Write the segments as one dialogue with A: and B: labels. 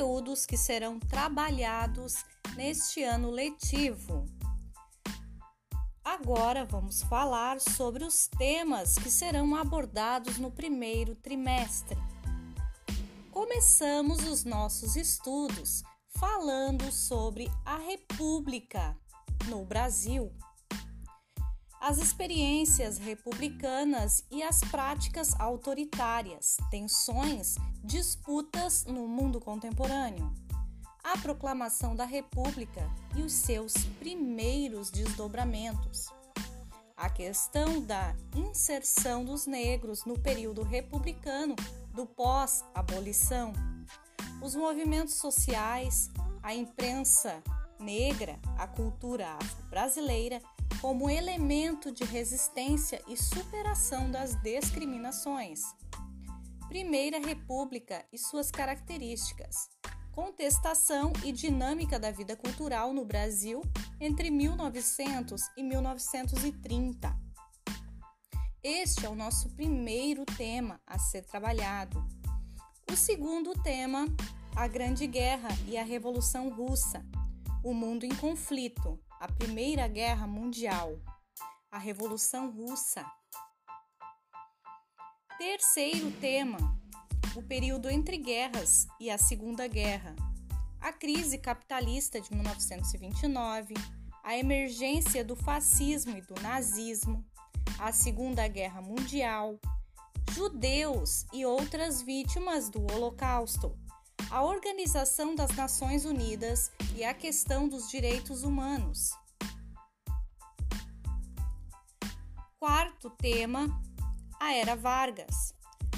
A: conteúdos que serão trabalhados neste ano letivo. Agora vamos falar sobre os temas que serão abordados no primeiro trimestre. Começamos os nossos estudos falando sobre a República no Brasil, as experiências republicanas e as práticas autoritárias, tensões, disputas no mundo contemporâneo, a proclamação da República e os seus primeiros desdobramentos, a questão da inserção dos negros no período republicano do pós-abolição. Os movimentos sociais, a imprensa negra, a cultura afro-brasileira como elemento de resistência e superação das discriminações. Primeira República e suas características. Contestação e dinâmica da vida cultural no Brasil entre 1900 e 1930. Este é o nosso primeiro tema a ser trabalhado. O segundo tema, a Grande Guerra e a Revolução Russa, o mundo em conflito, a Primeira Guerra Mundial, a Revolução Russa. Terceiro tema, o período entre guerras e a Segunda Guerra, a crise capitalista de 1929, a emergência do fascismo e do nazismo, a Segunda Guerra Mundial, judeus e outras vítimas do Holocausto, a Organização das Nações Unidas e a questão dos direitos humanos. Quarto tema: a Era Vargas.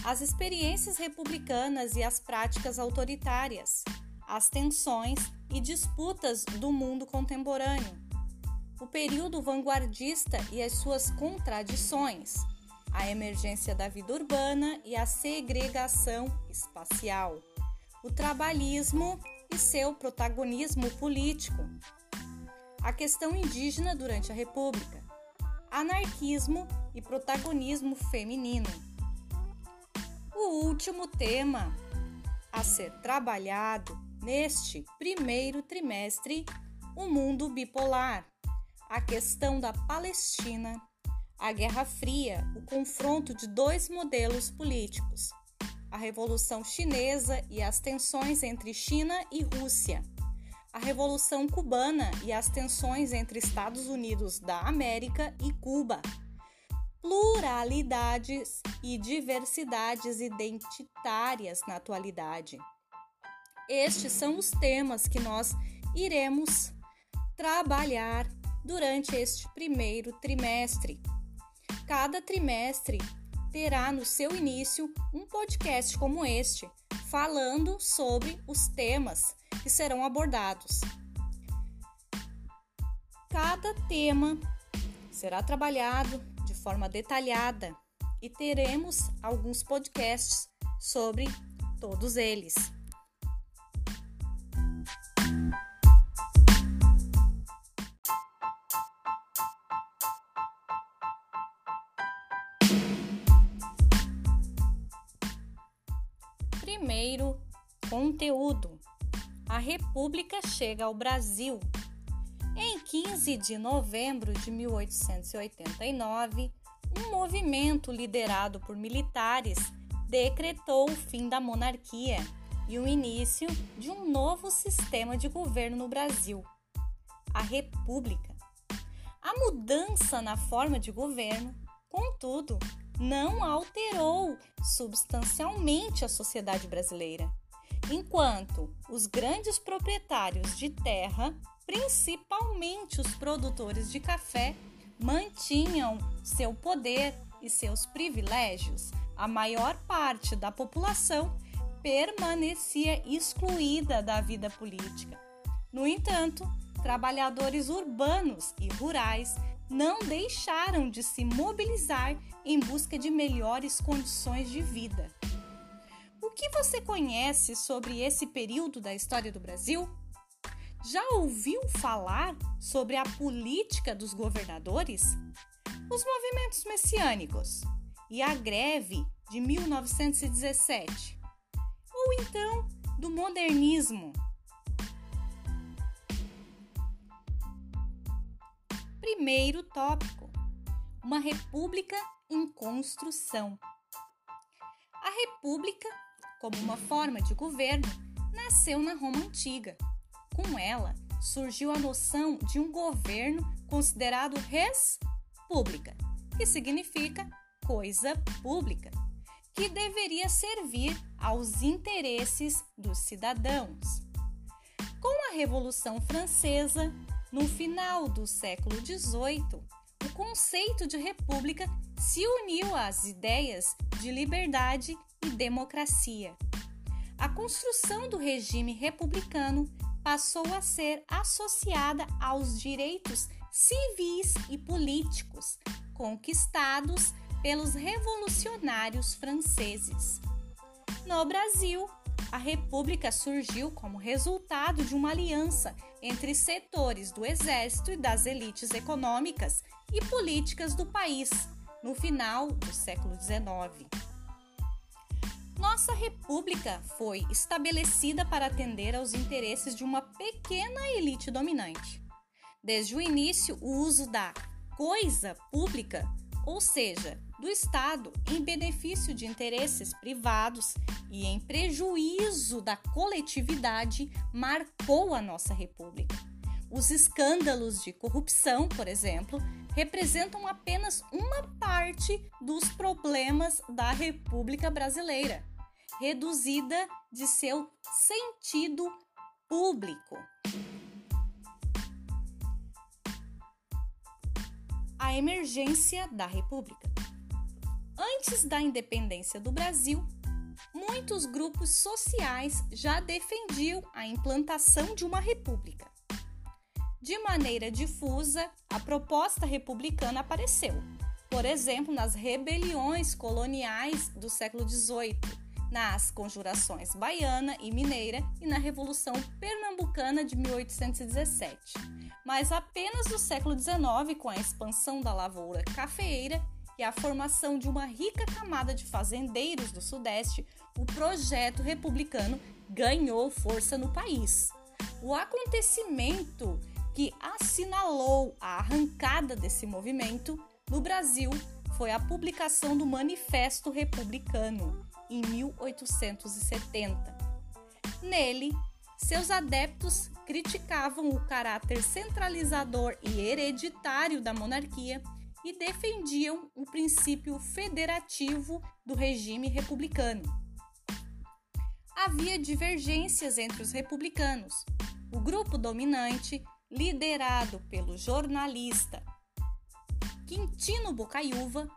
A: As experiências republicanas e as práticas autoritárias, as tensões e disputas do mundo contemporâneo, o período vanguardista e as suas contradições, a emergência da vida urbana e a segregação espacial, o trabalhismo e seu protagonismo político, a questão indígena durante a República, anarquismo e protagonismo feminino. O último tema a ser trabalhado neste primeiro trimestre, o mundo bipolar, a questão da Palestina a Guerra Fria, o confronto de dois modelos políticos, a Revolução Chinesa e as tensões entre China e Rússia, a Revolução Cubana e as tensões entre Estados Unidos da América e Cuba, pluralidades e diversidades identitárias na atualidade. Estes são os temas que nós iremos trabalhar durante este primeiro trimestre cada trimestre terá no seu início um podcast como este, falando sobre os temas que serão abordados. Cada tema será trabalhado de forma detalhada e teremos alguns podcasts sobre todos eles. Primeiro, conteúdo. A República chega ao Brasil. Em 15 de novembro de 1889, um movimento liderado por militares decretou o fim da monarquia e o início de um novo sistema de governo no Brasil, a República. A mudança na forma de governo, contudo, não alterou substancialmente a sociedade brasileira, enquanto os grandes proprietários de terra, principalmente os produtores de café, mantinham seu poder e seus privilégios, a maior parte da população permanecia excluída da vida política. No entanto, trabalhadores urbanos e rurais não deixaram de se mobilizar em busca de melhores condições de vida. O que você conhece sobre esse período da história do Brasil? Já ouviu falar sobre a política dos governadores? Os movimentos messiânicos e a greve de 1917? Ou então do modernismo. Primeiro tópico: uma república em construção. A república, como uma forma de governo, nasceu na Roma antiga. Com ela, surgiu a noção de um governo considerado res pública, que significa coisa pública, que deveria servir aos interesses dos cidadãos. Com a Revolução Francesa, no final do século XVIII, o conceito de república se uniu às ideias de liberdade e democracia. A construção do regime republicano passou a ser associada aos direitos civis e políticos conquistados pelos revolucionários franceses. No Brasil, a República surgiu como resultado de uma aliança entre setores do exército e das elites econômicas e políticas do país no final do século XIX. Nossa República foi estabelecida para atender aos interesses de uma pequena elite dominante. Desde o início, o uso da coisa pública, ou seja, do Estado, em benefício de interesses privados e em prejuízo da coletividade, marcou a nossa República. Os escândalos de corrupção, por exemplo, representam apenas uma parte dos problemas da República Brasileira reduzida de seu sentido público. A emergência da República. Antes da independência do Brasil, muitos grupos sociais já defendiam a implantação de uma república. De maneira difusa, a proposta republicana apareceu, por exemplo, nas rebeliões coloniais do século XVIII, nas Conjurações Baiana e Mineira e na Revolução Pernambucana de 1817. Mas apenas no século XIX, com a expansão da lavoura cafeeira e a formação de uma rica camada de fazendeiros do Sudeste, o projeto republicano ganhou força no país. O acontecimento que assinalou a arrancada desse movimento no Brasil foi a publicação do Manifesto Republicano, em 1870. Nele, seus adeptos criticavam o caráter centralizador e hereditário da monarquia e defendiam o princípio federativo do regime republicano. Havia divergências entre os republicanos. O grupo dominante, liderado pelo jornalista Quintino Bocaiúva,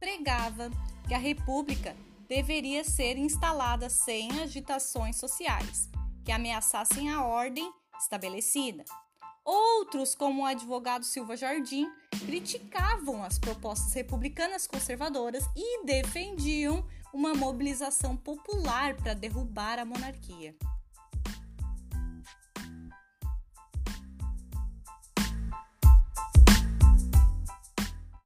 A: pregava que a república deveria ser instalada sem agitações sociais que ameaçassem a ordem estabelecida. Outros, como o advogado Silva Jardim, criticavam as propostas republicanas conservadoras e defendiam uma mobilização popular para derrubar a monarquia.